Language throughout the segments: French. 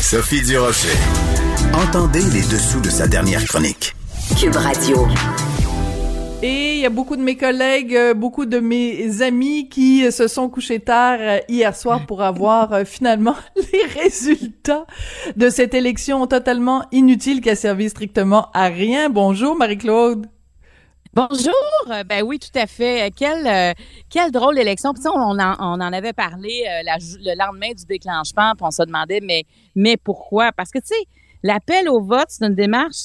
Sophie Durocher. Entendez les dessous de sa dernière chronique. Cube Radio. Et il y a beaucoup de mes collègues, euh, beaucoup de mes amis qui se sont couchés tard euh, hier soir pour avoir euh, finalement les résultats de cette élection totalement inutile qui a servi strictement à rien. Bonjour Marie-Claude. Bonjour. Ben oui, tout à fait. Quelle, quelle drôle d'élection. Puis on, on, en, on en avait parlé le lendemain du déclenchement, puis on se demandait, mais, mais pourquoi? Parce que, tu sais, L'appel au vote, c'est une démarche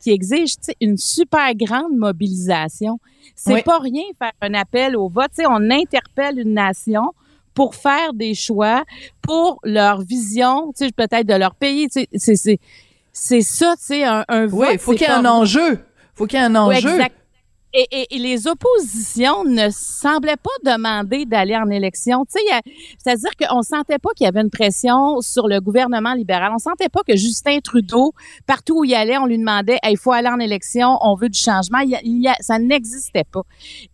qui exige une super grande mobilisation. C'est pas rien faire un appel au vote. on interpelle une nation pour faire des choix pour leur vision, peut-être de leur pays. C'est c'est ça, tu sais, un, un vote. Oui, faut qu'il y ait un enjeu. Faut qu'il y ait un enjeu. Et, et, les oppositions ne semblaient pas demander d'aller en élection. C'est-à-dire qu'on sentait pas qu'il y avait une pression sur le gouvernement libéral. On sentait pas que Justin Trudeau, partout où il allait, on lui demandait il faut aller en élection, on veut du changement. Ça n'existait pas.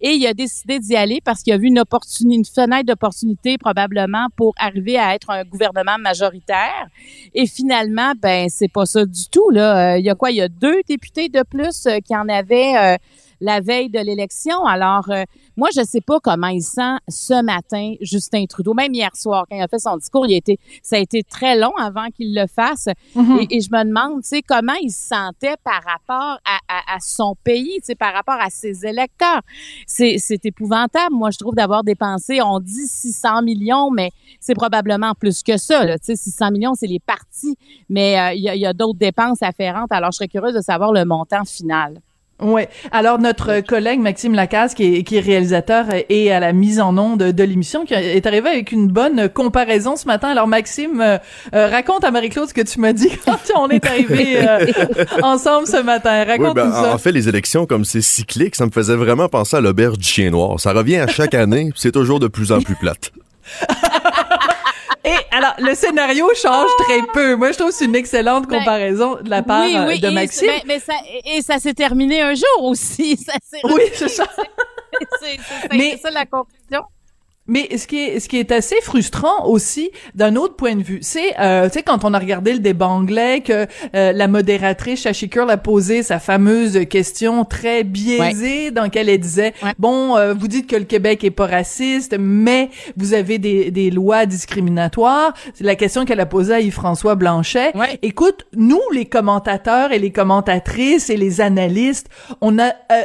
Et il a décidé d'y aller parce qu'il a vu une opportunité, une fenêtre d'opportunité probablement pour arriver à être un gouvernement majoritaire. Et finalement, ben c'est pas ça du tout. Là, euh, il y a quoi? Il y a deux députés de plus euh, qui en avaient. Euh, la veille de l'élection. Alors, euh, moi, je sais pas comment il sent ce matin Justin Trudeau. Même hier soir, quand il a fait son discours, il a été, ça a été très long avant qu'il le fasse. Mm-hmm. et, je me demande, tu sais, comment il se sentait par rapport à, son pays, tu sais, par rapport à ses électeurs. C'est, épouvantable, moi, je trouve, d'avoir dépensé, on dit 600 millions, mais c'est probablement plus que ça. Tu sais, 600 millions, c'est les partis, mais euh, il y a, a d'autres dépenses afférentes. Alors, je serais curieuse de savoir le montant final. Oui. Alors notre collègue Maxime Lacasse, qui est, qui est réalisateur et à la mise en onde de, l'émission, qui est arrivé avec une bonne comparaison ce matin. Alors Maxime, euh, euh, raconte à Marie-Claude ce que tu m'as dit quand on est arrivé euh, ensemble ce matin. Raconte ben, ça. En fait, les élections comme c'est cyclique, ça me faisait vraiment penser à l'auberge du chien noir. Ça revient à chaque année, c'est toujours de plus en plus plate. Et alors, le scénario change très peu. Moi, je trouve que c'est une excellente ben, comparaison de la part euh, de Maxime. Mais, mais ça, et ça s'est terminé un jour aussi. Ça oui, c'est ça. C'est ça la conclusion. Mais ce qui est ce qui est assez frustrant aussi d'un autre point de vue, c'est euh, tu sais quand on a regardé le débat anglais que euh, la modératrice Shashi Curl a posé sa fameuse question très biaisée dans laquelle elle disait bon euh, vous dites que le Québec est pas raciste mais vous avez des, des lois discriminatoires, c'est la question qu'elle a posée à Yves-François Blanchet. Écoute, nous les commentateurs et les commentatrices et les analystes, on a euh,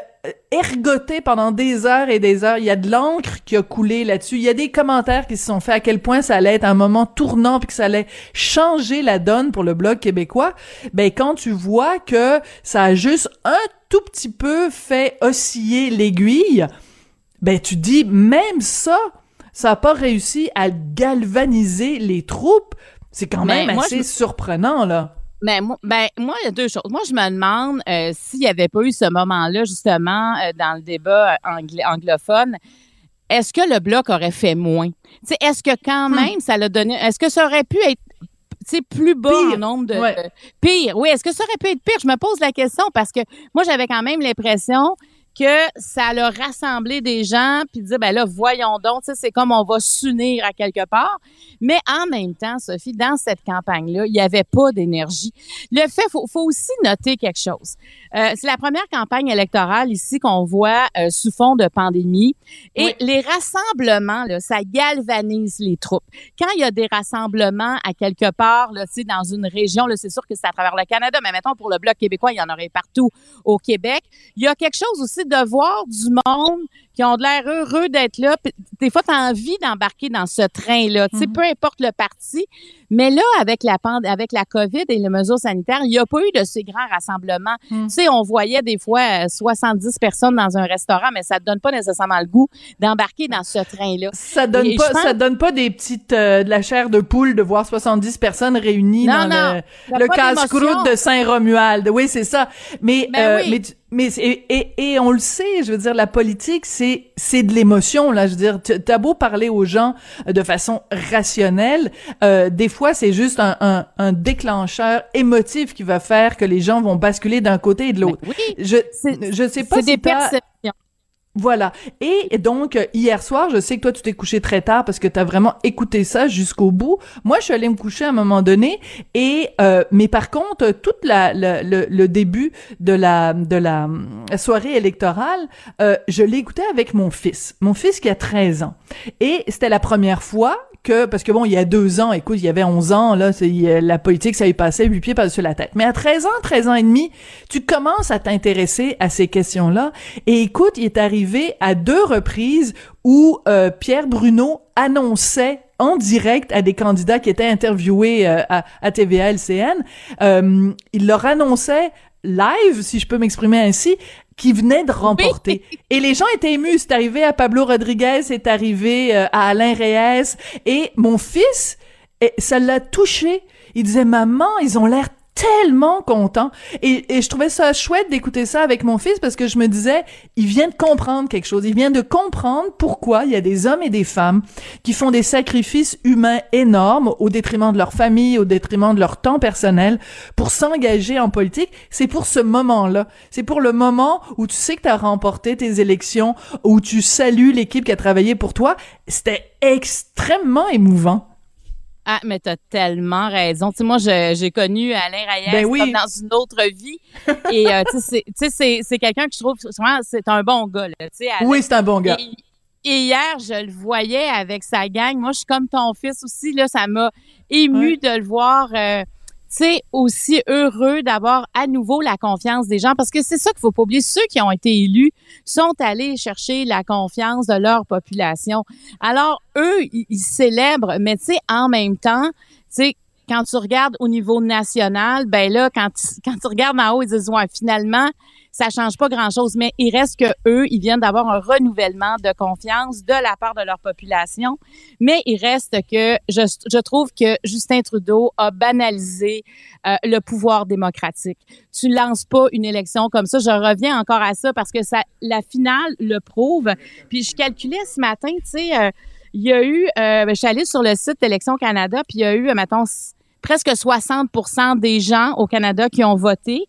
ergoté pendant des heures et des heures. Il y a de l'encre qui a coulé là-dessus. Il y a des commentaires qui se sont faits à quel point ça allait être un moment tournant puis que ça allait changer la donne pour le blog québécois. Ben, quand tu vois que ça a juste un tout petit peu fait osciller l'aiguille, ben, tu dis, même ça, ça a pas réussi à galvaniser les troupes. C'est quand ben, même assez surprenant, là. Mais ben, moi, il y a deux choses. Moi, je me demande euh, s'il n'y avait pas eu ce moment-là, justement, euh, dans le débat euh, anglophone, est-ce que le bloc aurait fait moins? est-ce que quand hmm. même, ça l'a donné. Est-ce que ça aurait pu être plus bas en nombre de. Pire? Oui, est-ce que ça aurait pu être pire? Je me pose la question parce que moi, j'avais quand même l'impression que ça a rassemblé des gens puis dire ben là voyons donc c'est comme on va s'unir à quelque part. Mais en même temps Sophie dans cette campagne là il n'y avait pas d'énergie. Le fait faut, faut aussi noter quelque chose. Euh, c'est la première campagne électorale ici qu'on voit euh, sous fond de pandémie. Et les rassemblements là ça galvanise les troupes. Quand il y a des rassemblements à quelque part là tu dans une région là c'est sûr que c'est à travers le Canada mais mettons pour le bloc québécois il y en aurait partout au Québec. Il y a quelque chose aussi de voir du monde qui ont de l'air heureux d'être là. des fois, tu as envie d'embarquer dans ce train-là. Tu sais, mhm. peu importe le parti. Mais là, avec la avec la COVID et les mesures sanitaires, il n'y a pas eu de ces grands rassemblements. Mhm. Tu sais, on voyait des fois 70 euh, personnes dans un restaurant, mais ça ne donne pas nécessairement le goût d'embarquer dans ce train-là. Ça donne pas, ça donne pas des petites, euh, de la chair de poule de voir 70 personnes réunies dans le, casse-croûte de Saint-Romuald. Oui, c'est ça. Mais, ben euh, mais mais et, et, on le sait, je veux dire, la politique, c'est c'est de l'émotion là. Je veux dire, t'as beau parler aux gens de façon rationnelle, euh, des fois c'est juste un, un, un, déclencheur émotif qui va faire que les gens vont basculer d'un côté et de l'autre. Oui, je je sais pas si des perceptions. Voilà. Et donc, hier soir, je sais que toi, tu t'es couché très tard parce que tu as vraiment écouté ça jusqu'au bout. Moi, je suis allée me coucher à un moment donné. Et euh, mais par contre, toute la, le, le, début de la de la soirée électorale, euh, je écouté avec mon fils. Mon fils qui a 13 ans. Et c'était la première fois que parce que bon, il y a deux ans, écoute, il y avait 11 ans là, la politique ça y passait huit pieds par-dessus la tête. Mais à 13 ans, 13 ans et demi, tu commences à t'intéresser à ces questions-là. Et écoute, il est arrivé à deux reprises où euh, Pierre Bruno annonçait en direct à des candidats qui étaient interviewés euh, à, à TVA LCN, euh, il leur annonçait live, si je peux m'exprimer ainsi, qui venait de remporter. Et les gens étaient émus. C'est arrivé à Pablo Rodriguez, c'est arrivé euh, à Alain Reyes. Et mon fils, ça l'a touché. Il disait, maman, ils ont l'air tellement content. Et, et je trouvais ça chouette d'écouter ça avec mon fils parce que je me disais, il vient de comprendre quelque chose. Il vient de comprendre pourquoi il y a des hommes et des femmes qui font des sacrifices humains énormes au détriment de leur famille, au détriment de leur temps personnel pour s'engager en politique. C'est pour ce moment-là. C'est pour le moment où tu sais que tu as remporté tes élections, où tu salues l'équipe qui a travaillé pour toi. C'était extrêmement émouvant. Ah, mais t'as tellement raison. Tu sais, moi, j'ai connu Alain Reyes ben comme dans une autre vie. Et euh, tu sais, c'est quelqu'un que je trouve, vraiment, c'est un bon gars. Là, oui, c'est un bon gars. Et, hier, je le voyais avec sa gang. Moi, je suis comme ton fils aussi. Là, ça m'a ému de le voir. Euh, c'est aussi heureux d'avoir à nouveau la confiance des gens parce que c'est ça qu'il faut pas oublier. Ceux qui ont été élus sont allés chercher la confiance de leur population. Alors, eux, ils, célèbrent, mais tu sais, en même temps, tu sais, quand tu regardes au niveau national, ben là, quand quand tu regardes en haut, ils disent, ouais, finalement, ça change pas grand-chose, mais il reste que eux, ils viennent d'avoir un renouvellement de confiance de la part de leur population. Mais il reste que je, je trouve que Justin Trudeau a banalisé euh, le pouvoir démocratique. Tu lances pas une élection comme ça. Je reviens encore à ça parce que ça, la finale le prouve. Puis je calculais ce matin, tu sais. Euh, il y a eu, euh, ben, je suis allée sur le site d'Élections Canada, puis il y a eu, mettons, presque 60% des gens au Canada qui ont voté.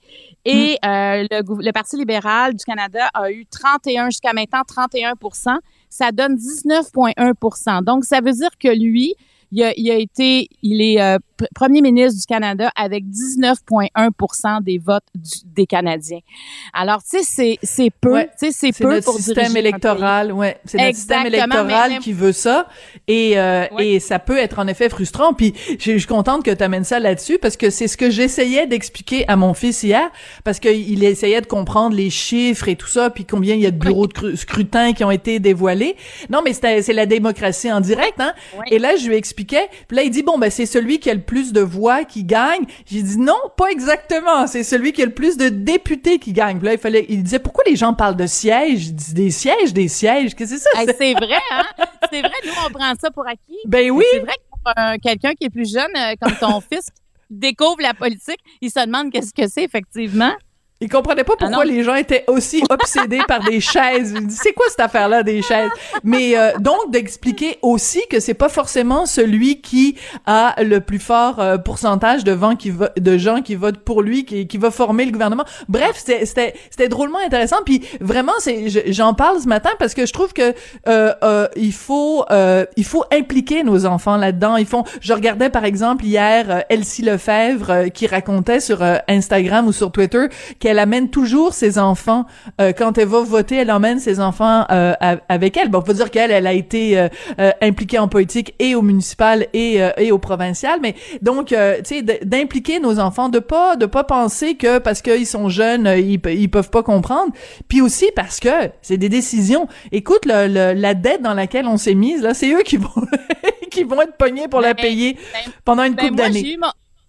Et mm. euh, le, le, Parti libéral du Canada a eu 31, jusqu'à maintenant 31 Ça donne 19,1% Donc, ça veut dire que lui, il a, il a été, il est euh, premier ministre du Canada avec 19,1% des votes des Canadiens. Alors, tu sais, c'est peu, tu sais, c'est peu notre système électoral, ouais, c'est notre système électoral qui veut ça, et euh, et ça peut être en effet frustrant. Puis, je suis contente que tu amènes ça là-dessus parce que c'est ce que j'essayais d'expliquer à mon fils hier, parce qu'il essayait de comprendre les chiffres et tout ça, puis combien il y a de bureaux de scrutin qui ont été dévoilés. Non, mais c'est la démocratie en direct, hein. Et là, je lui puis là, il dit bon, ben c'est celui qui a le plus de voix qui gagne. J'ai dit non, pas exactement. C'est celui qui a le plus de députés qui gagne. Puis là, il fallait, il disait pourquoi les gens parlent de sièges? Je dis des sièges, des sièges. Qu'est-ce que c'est ça? c'est vrai, hein? C'est vrai, nous, on prend ça pour acquis. Ben oui. C'est vrai que pour quelqu'un qui est plus jeune, euh, comme ton fils, découvre la politique, il se demande qu'est-ce que c'est, effectivement. Il comprenait pas pourquoi ah les gens étaient aussi obsédés par des chaises. C'est quoi cette affaire-là des chaises? Mais euh, donc d'expliquer aussi que c'est pas forcément celui qui a le plus fort euh, pourcentage de, vent qui de gens qui votent pour lui qui, qui va former le gouvernement. Bref, c'était c'était drôlement intéressant. Puis vraiment, c'est j'en parle ce matin parce que je trouve que euh, il faut il faut impliquer nos enfants là-dedans. Ils font. Je regardais par exemple hier Elsie Lefebvre qui racontait sur Instagram ou sur Twitter qu'elle amène toujours ses enfants euh, quand elle va voter, elle emmène ses enfants euh, avec elle. Bon, faut dire qu'elle, elle a été euh, impliquée en politique et au municipal et et au provincial, mais donc tu sais d'impliquer nos enfants, de pas de pas penser que parce qu'ils sont jeunes, ils, ils peuvent pas comprendre, puis aussi parce que c'est des décisions. Écoute, le, la dette dans laquelle on s'est mise là, c'est eux qui vont qui vont être pognés pour la ben, payer ben, pendant une ben, couple d'années.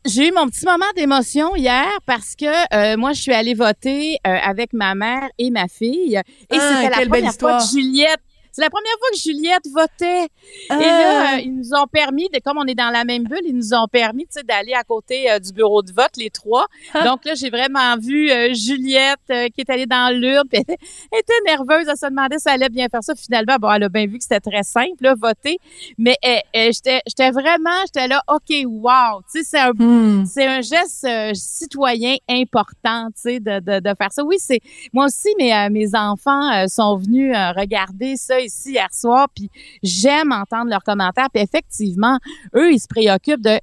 J'ai eu mon petit moment d'émotion hier parce que euh, moi, je suis allée voter euh, avec ma mère et ma fille. Et ah, c'était la première fois Juliette c'est la première fois que Juliette votait. Et là, euh, ils nous ont permis, de, comme on est dans la même bulle, ils nous ont permis, d'aller à côté euh, du bureau de vote, les trois. Ah. Donc là, j'ai vraiment vu euh, Juliette qui est allée dans l'urne, elle, était nerveuse, elle se demandait si elle allait bien faire ça. Finalement, bon, elle a bien vu que c'était très simple, là, voter. Mais j'étais vraiment, j'étais là, OK, wow, c'est un, hmm. c'est un geste citoyen important, de, de, de, faire ça. Oui, c'est moi aussi, mes, mes enfants sont venus regarder ça ici hier soir, puis j'aime entendre leurs commentaires. Puis effectivement, eux, ils se préoccupent de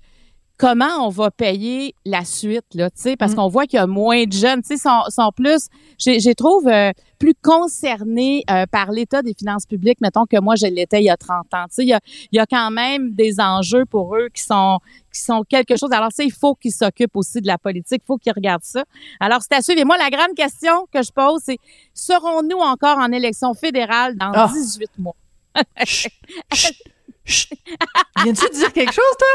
comment on va payer la suite, là, tu sais, parce mm. qu'on voit qu'il y a moins de jeunes, tu sais, sont, sont plus, j'ai trouve, euh, plus concernés euh, par l'état des finances publiques, mettons, que moi, je l'étais il y a 30 ans. Tu sais, il y a, il y a quand même des enjeux pour eux qui sont qui sont quelque chose. Alors, ça, il faut qu'ils s'occupent aussi de la politique, il faut qu'ils regardent ça. Alors, c'est à suivre. Et moi, la grande question que je pose, c'est, serons-nous encore en élection fédérale dans 18 ah. mois? Viens-tu dire quelque chose, toi?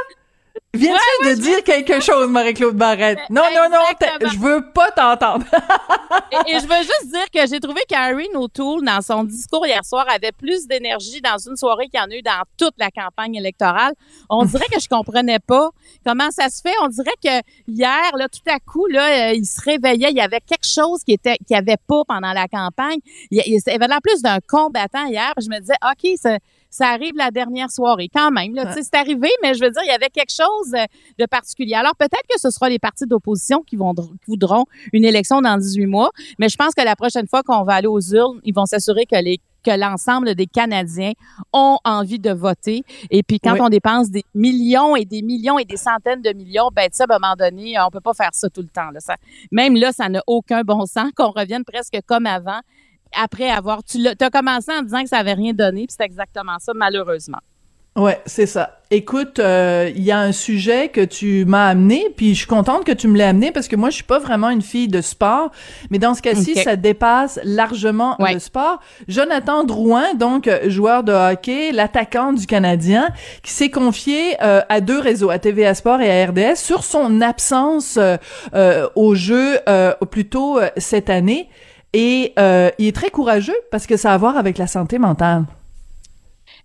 Viens-tu de dire quelque chose, Marie-Claude Barrette? Non, non, non, je veux pas t'entendre. et, je veux juste dire que j'ai trouvé qu'Harry O'Toole, dans son discours hier soir, avait plus d'énergie dans une soirée qu'il y en a eu dans toute la campagne électorale. On dirait que je comprenais pas comment ça se fait. On dirait que hier, là, tout à coup, là, euh, il se réveillait. Il y avait quelque chose qui était, qui avait pas pendant la campagne. Il, il, avait l'air plus d'un combattant hier. Je me disais, OK, c'est ça arrive la dernière soirée quand même. Là, C'est arrivé, mais je veux dire, il y avait quelque chose de particulier. Alors peut-être que ce sera les partis d'opposition qui, vont, voudront une élection dans 18 mois, mais je pense que la prochaine fois qu'on va aller aux urnes, ils vont s'assurer que les que l'ensemble des Canadiens ont envie de voter. Et puis, quand on dépense des millions et des millions et des centaines de millions, ben, ça, à un moment donné, on peut pas faire ça tout le temps. Là. Ça, même là, ça n'a aucun bon sens qu'on revienne presque comme avant après avoir. Tu as commencé en disant que ça avait rien donné, puis c'est exactement ça, malheureusement. Ouais, c'est ça. Écoute, euh, il y a un sujet que tu m'as amené, puis je suis contente que tu me l'aies amené parce que moi, je suis pas vraiment une fille de sport, mais dans ce cas-ci, ça dépasse largement le sport. Jonathan Drouin, donc joueur de hockey, l'attaquant du Canadien, qui s'est confié euh, à deux réseaux, à TVA Sport et à RDS, sur son absence euh, au jeu plus tôt cette année. Et euh, il est très courageux parce que ça a à voir avec la santé mentale.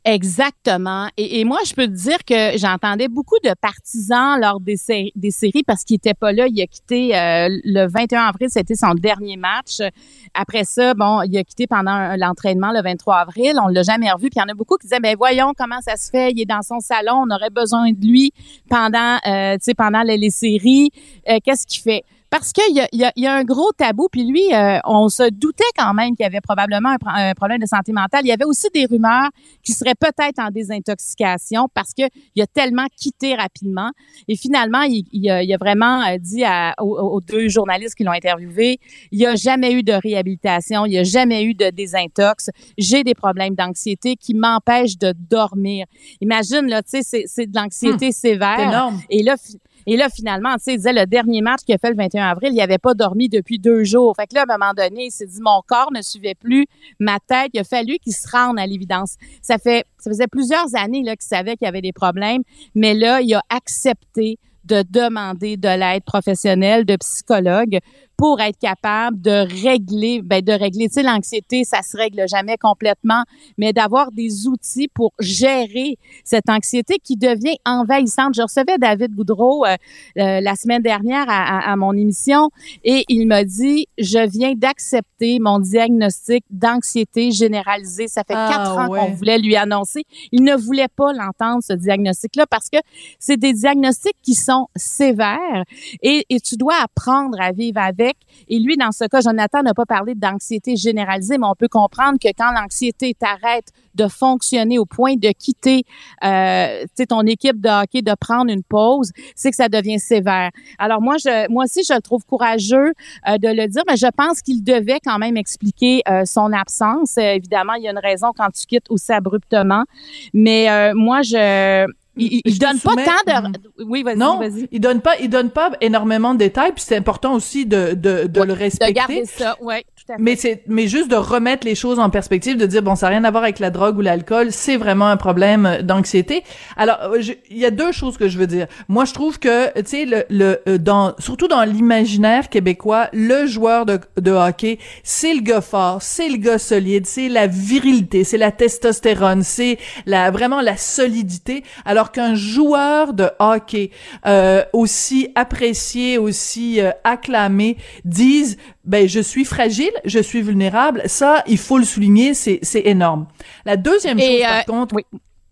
Exactement. Et, moi, je peux te dire que j'entendais beaucoup de partisans lors des, des séries parce qu'il était pas là. Il a quitté euh, le 21 avril, c'était son dernier match. Après ça, bon, il a quitté pendant l'entraînement le 23 avril. On l'a jamais revu. Puis il y en a beaucoup qui disaient, ben voyons comment ça se fait. Il est dans son salon. On aurait besoin de lui pendant, euh, tu sais, pendant les, les séries. Qu'est-ce qu'il fait? Parce qu'il y a, y, a, y a, un gros tabou. Puis lui, euh, on se doutait quand même qu'il y avait probablement un, problème de santé mentale. Il y avait aussi des rumeurs qu'il serait peut-être en désintoxication parce qu'il a tellement quitté rapidement. Et finalement, il, il, a, il a, vraiment euh, dit à, aux, deux journalistes qui l'ont interviewé, il n'y a jamais eu de réhabilitation, il n'y a jamais eu de désintox. J'ai des problèmes d'anxiété qui m'empêchent de dormir. Imagine, là, tu sais, c'est de l'anxiété hum, sévère. Énorme. Et là, et là, finalement, tu sais, il disait le dernier match qu'il a fait le 21 avril, il avait pas dormi depuis deux jours. Fait que là, à un moment donné, il s'est dit, mon corps ne suivait plus ma tête. Il a fallu qu'il se rende à l'évidence. Ça fait, ça faisait plusieurs années, qu'il savait qu'il y avait des problèmes. Mais là, il a accepté de demander de l'aide professionnelle, de psychologue pour être capable de régler, ben de régler, tu sais, l'anxiété, ça se règle jamais complètement, mais d'avoir des outils pour gérer cette anxiété qui devient envahissante. Je recevais David Goudreau euh, euh, la semaine dernière à, à, mon émission et il m'a dit, je viens d'accepter mon diagnostic d'anxiété généralisée. Ça fait ah, quatre ans qu'on voulait lui annoncer. Il ne voulait pas l'entendre, ce diagnostic-là, parce que c'est des diagnostics qui sont sévères et, et tu dois apprendre à vivre avec et lui, dans ce cas, Jonathan n'a pas parlé d'anxiété généralisée, mais on peut comprendre que quand l'anxiété t'arrête de fonctionner au point de quitter euh, ton équipe de hockey, de prendre une pause, c'est que ça devient sévère. Alors moi, je, moi aussi, je le trouve courageux euh, de le dire, mais je pense qu'il devait quand même expliquer euh, son absence. évidemment, il y a une raison quand tu quittes aussi abruptement, mais moi, je il, il donne pas tant de. Oui, vas-y, Non, vas-y. il donne pas, il donne pas énormément de détails, puis c'est important aussi de, de, de Ouais, le De respecter. garder ça, oui, tout à fait. Mais c'est, mais juste de remettre les choses en perspective, de dire bon, ça n'a rien à voir avec la drogue ou l'alcool, c'est vraiment un problème d'anxiété. Alors, euh, il y a deux choses que je veux dire. Moi, je trouve que, tu sais, le, le, euh, dans, surtout dans l'imaginaire québécois, le joueur de, de hockey, c'est le gars fort, c'est le gars solide, c'est la virilité, c'est la testostérone, c'est la, vraiment la solidité. Alors qu'un joueur de hockey, euh, aussi apprécié, aussi euh, acclamé, dise ben je suis fragile, je suis vulnérable. Ça, il faut le souligner, c'est c'est énorme. La deuxième chose, euh, par contre, oui.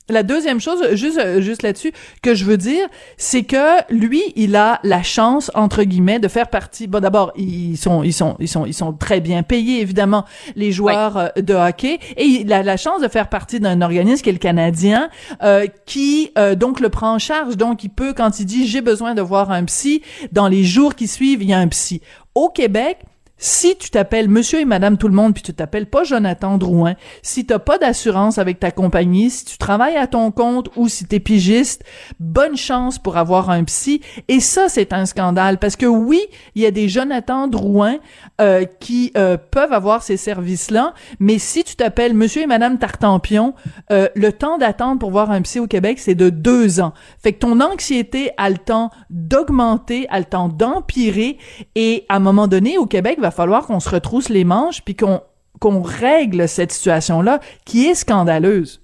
La deuxième chose, juste euh, juste là-dessus, que je veux dire, c'est que lui, il a la chance entre guillemets de faire partie. Bon, d'abord, ils sont ils sont ils sont ils sont très bien payés évidemment les joueurs euh, de hockey, et il a la chance de faire partie d'un organisme qui est le Canadien, euh, qui euh, donc le prend en charge. Donc, il peut quand il dit j'ai besoin de voir un psy, dans les jours qui suivent, il y a un psy. Au Québec, si tu t'appelles monsieur et madame tout le monde puis tu t'appelles pas Jonathan Drouin, si t'as pas d'assurance avec ta compagnie, si tu travailles à ton compte ou si t'es pigiste, bonne chance pour avoir un psy. Et ça, c'est un scandale parce que oui, il y a des Jonathan Drouin euh, qui euh, peuvent avoir ces services-là, mais si tu t'appelles monsieur et madame Tartampion, euh, le temps d'attente pour voir un psy au Québec, c'est de deux ans. Fait que ton anxiété a le temps d'augmenter, a le temps d'empirer et à un moment donné, au Québec, va falloir qu'on se retrousse les manches puis qu'on qu'on règle cette situation-là qui est scandaleuse.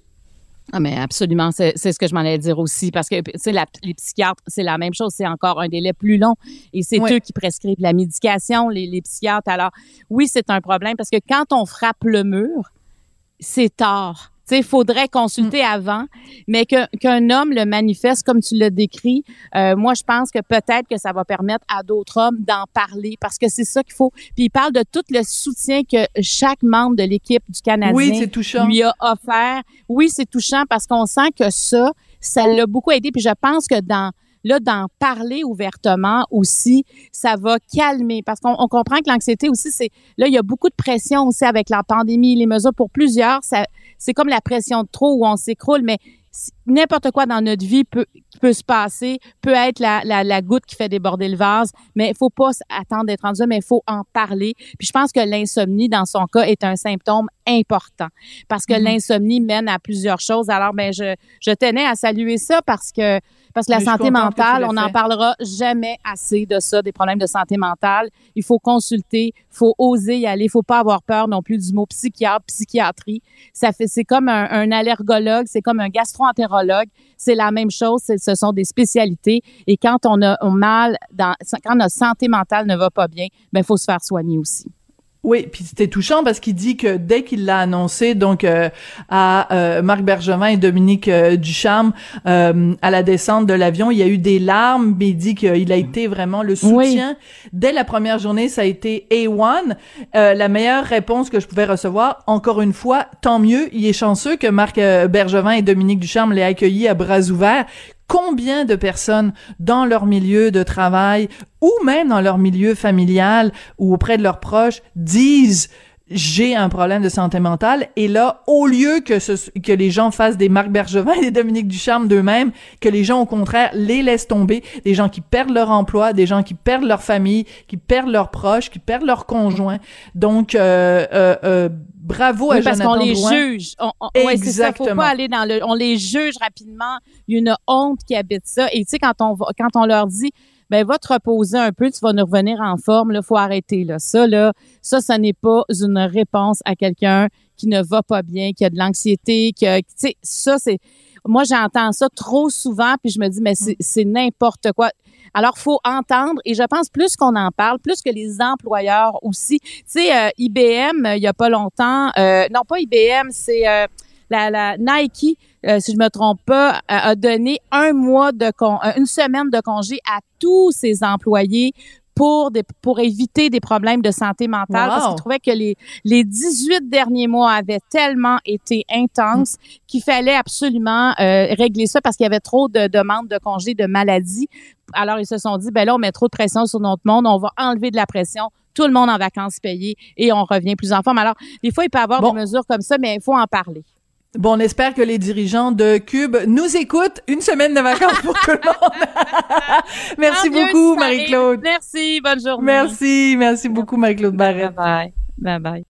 Ah, mais absolument, c'est ce que je m'en allais dire aussi, parce que tu sais, la- les psychiatres, c'est la même chose, c'est encore un délai plus long, et c'est eux qui prescrivent la médication, les, les psychiatres. Alors, oui, c'est un problème, parce que quand on frappe le mur, c'est tard. Tu sais, il faudrait consulter avant, mais qu'un homme le manifeste comme tu l'as décrit, euh, moi, je pense que peut-être que ça va permettre à d'autres hommes d'en parler, parce que c'est ça qu'il faut. Puis il parle de tout le soutien que chaque membre de l'équipe du Canadien Oui, c'est touchant. lui a offert. Oui, c'est touchant parce qu'on sent que ça, ça l'a beaucoup aidé. Puis je pense que dans là, d'en parler ouvertement aussi, ça va calmer. Parce qu'on on comprend que l'anxiété aussi, c'est là, il y a beaucoup de pression aussi avec la pandémie, les mesures pour plusieurs. C'est comme la pression de trop où on s'écroule, mais n'importe quoi dans notre vie peut se passer, peut être la, goutte qui fait déborder le vase, mais il faut pas attendre d'être rendu mais il faut en parler. Puis je pense que l'insomnie, dans son cas, est un symptôme important parce que Mhm. l'insomnie mène à plusieurs choses. Alors, ben, je, je tenais à saluer ça parce que parce que la Mais santé mentale, on n'en parlera jamais assez de ça, des problèmes de santé mentale. Il faut consulter, il faut oser y aller, il faut pas avoir peur non plus du mot psychiatre, psychiatrie. Ça fait, c'est comme un, un allergologue, c'est comme un gastroentérologue. C'est la même chose, ce sont des spécialités. Et quand on a mal, dans, quand notre santé mentale ne va pas bien, ben faut se faire soigner aussi. Oui, puis c'était touchant parce qu'il dit que dès qu'il l'a annoncé donc euh, à euh, Marc Bergevin et Dominique euh, Ducharme euh, à la descente de l'avion, il y a eu des larmes, mais il dit qu'il a été vraiment le soutien. Dès la première journée, ça a été A1, euh, la meilleure réponse que je pouvais recevoir. Encore une fois, tant mieux, il est chanceux que Marc Bergevin et Dominique Ducharme l'aient accueilli à bras ouverts. Combien de personnes dans leur milieu de travail ou même dans leur milieu familial ou auprès de leurs proches disent j'ai un problème de santé mentale. Et là au lieu que ce, que les gens fassent des Marc Bergevin et des Dominique Ducharme d'eux-mêmes que les gens au contraire les laissent tomber des gens qui perdent leur emploi des gens qui perdent leur famille qui perdent leurs proches qui perdent leurs conjoints. Donc euh, euh, euh, bravo à Oui, parce qu'on les Drouin. juge. On, on, ouais, c'est ça. Faut Exactement. pas aller dans le. On les juge rapidement. Il y a une honte qui habite ça. Et tu sais, quand on va, quand on leur dit, ben va te reposer un peu, tu vas nous revenir en forme. Là, faut arrêter là. Ça là, ça, ça n'est pas une réponse à quelqu'un qui ne va pas bien, qui a de l'anxiété, qui a, tu sais, ça c'est. Moi, j'entends ça trop souvent, puis je me dis, mais c'est c'est n'importe quoi. Alors, faut entendre, et je pense plus qu'on en parle, plus que les employeurs aussi. Tu sais, euh, IBM, euh, il y a pas longtemps, euh, non pas IBM, c'est euh, la, la Nike, si je me trompe pas, a, donné un mois de con, une semaine de congé à tous ses employés pour des, pour éviter des problèmes de santé mentale parce Wow. qu'ils trouvaient que les les 18 derniers mois avaient tellement été intenses qu'il fallait absolument euh, régler ça parce qu'il y avait trop de demandes de congés de maladie. Alors ils se sont dit ben là on met trop de pression sur notre monde, on va enlever de la pression, tout le monde en vacances payées et on revient plus en forme. Alors des fois il peut y avoir Bon. des mesures comme ça mais il faut en parler. Bon, on espère que les dirigeants de Cube nous écoutent. Une semaine de vacances pour tout le monde. merci beaucoup, Marie-Claude. Merci, bonne journée. Merci, merci beaucoup, Marie-Claude Barrette. Bye bye. Bye bye.